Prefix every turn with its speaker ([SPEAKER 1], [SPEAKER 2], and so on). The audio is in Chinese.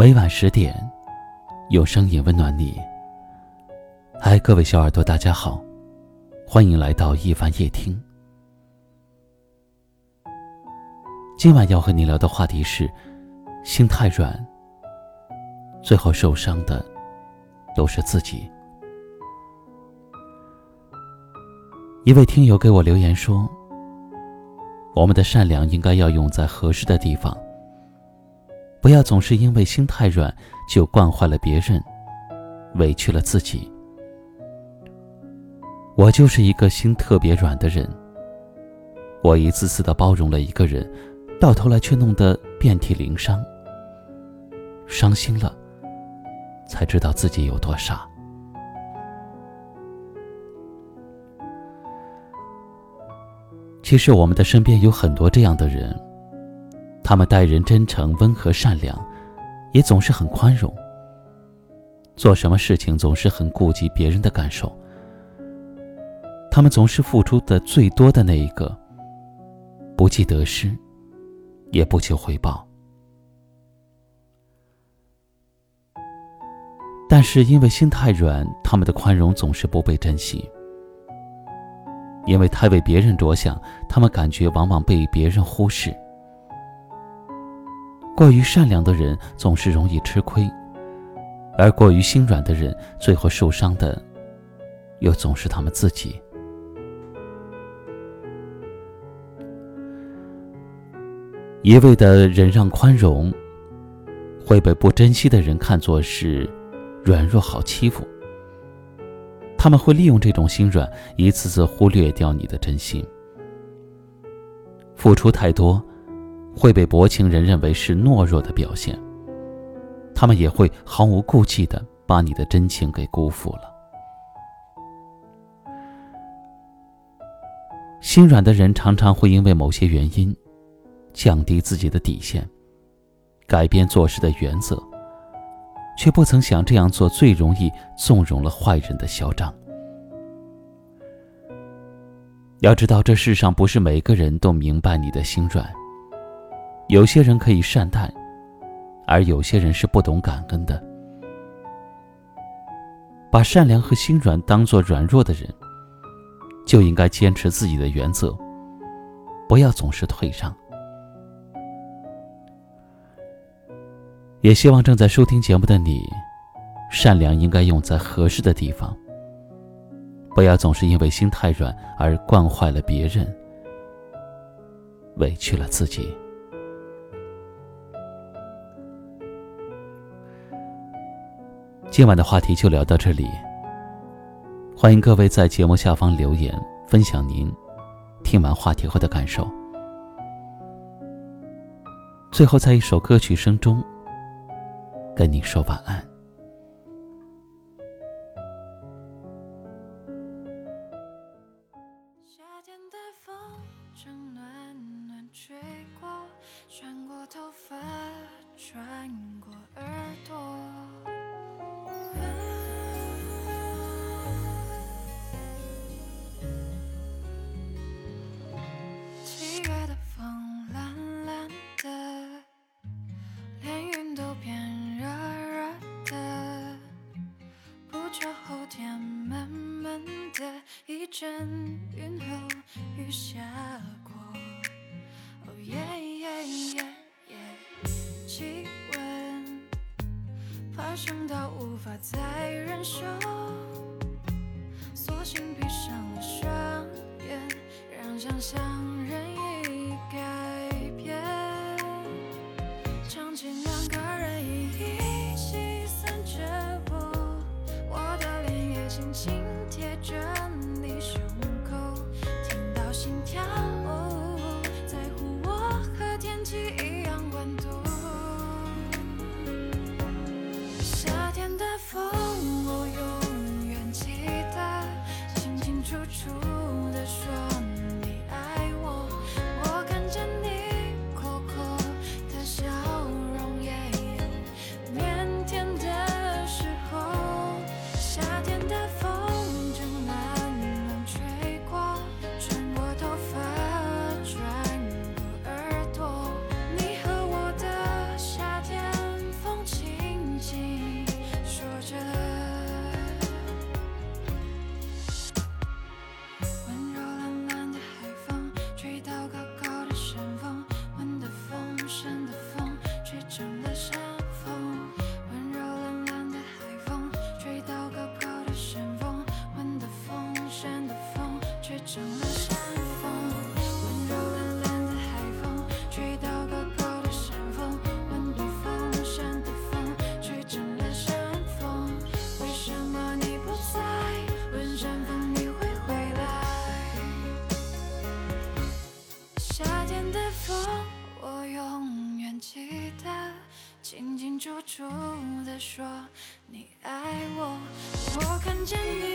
[SPEAKER 1] 每晚十点，用声音温暖你。嗨，各位小耳朵，大家好，欢迎来到一凡夜听。今晚要和你聊的话题是：心太软，最后受伤的都是自己。一位听友给我留言说：“我们的善良应该要用在合适的地方。”不要总是因为心太软就惯坏了别人，委屈了自己。我就是一个心特别软的人。我一次次的包容了一个人，到头来却弄得遍体鳞伤。伤心了，才知道自己有多傻。其实我们的身边有很多这样的人。他们待人真诚、温和、善良，也总是很宽容。做什么事情总是很顾及别人的感受。他们总是付出的最多的那一个，不计得失，也不求回报。但是因为心太软，他们的宽容总是不被珍惜。因为太为别人着想，他们感觉往往被别人忽视。过于善良的人总是容易吃亏，而过于心软的人，最后受伤的又总是他们自己。一味的忍让宽容，会被不珍惜的人看作是软弱好欺负。他们会利用这种心软，一次次忽略掉你的真心。付出太多。会被薄情人认为是懦弱的表现，他们也会毫无顾忌的把你的真情给辜负了。心软的人常常会因为某些原因，降低自己的底线，改变做事的原则，却不曾想这样做最容易纵容了坏人的嚣张。要知道，这世上不是每个人都明白你的心软。有些人可以善待，而有些人是不懂感恩的。把善良和心软当做软弱的人，就应该坚持自己的原则，不要总是退让。也希望正在收听节目的你，善良应该用在合适的地方，不要总是因为心太软而惯坏了别人，委屈了自己。今晚的话题就聊到这里。欢迎各位在节目下方留言，分享您听完话题后的感受。最后，在一首歌曲声中，跟你说晚安。阵云后雨下过，哦耶耶耶耶，气温爬升到无法再忍受，索性闭上了双眼，让想象
[SPEAKER 2] 上了山风温柔懒懒的海风吹到高高的山峰温的风山的风吹成了山风为什么你不在？问山风你会回来？夏天的风我永远记得清清楚楚的说你爱我。我看见你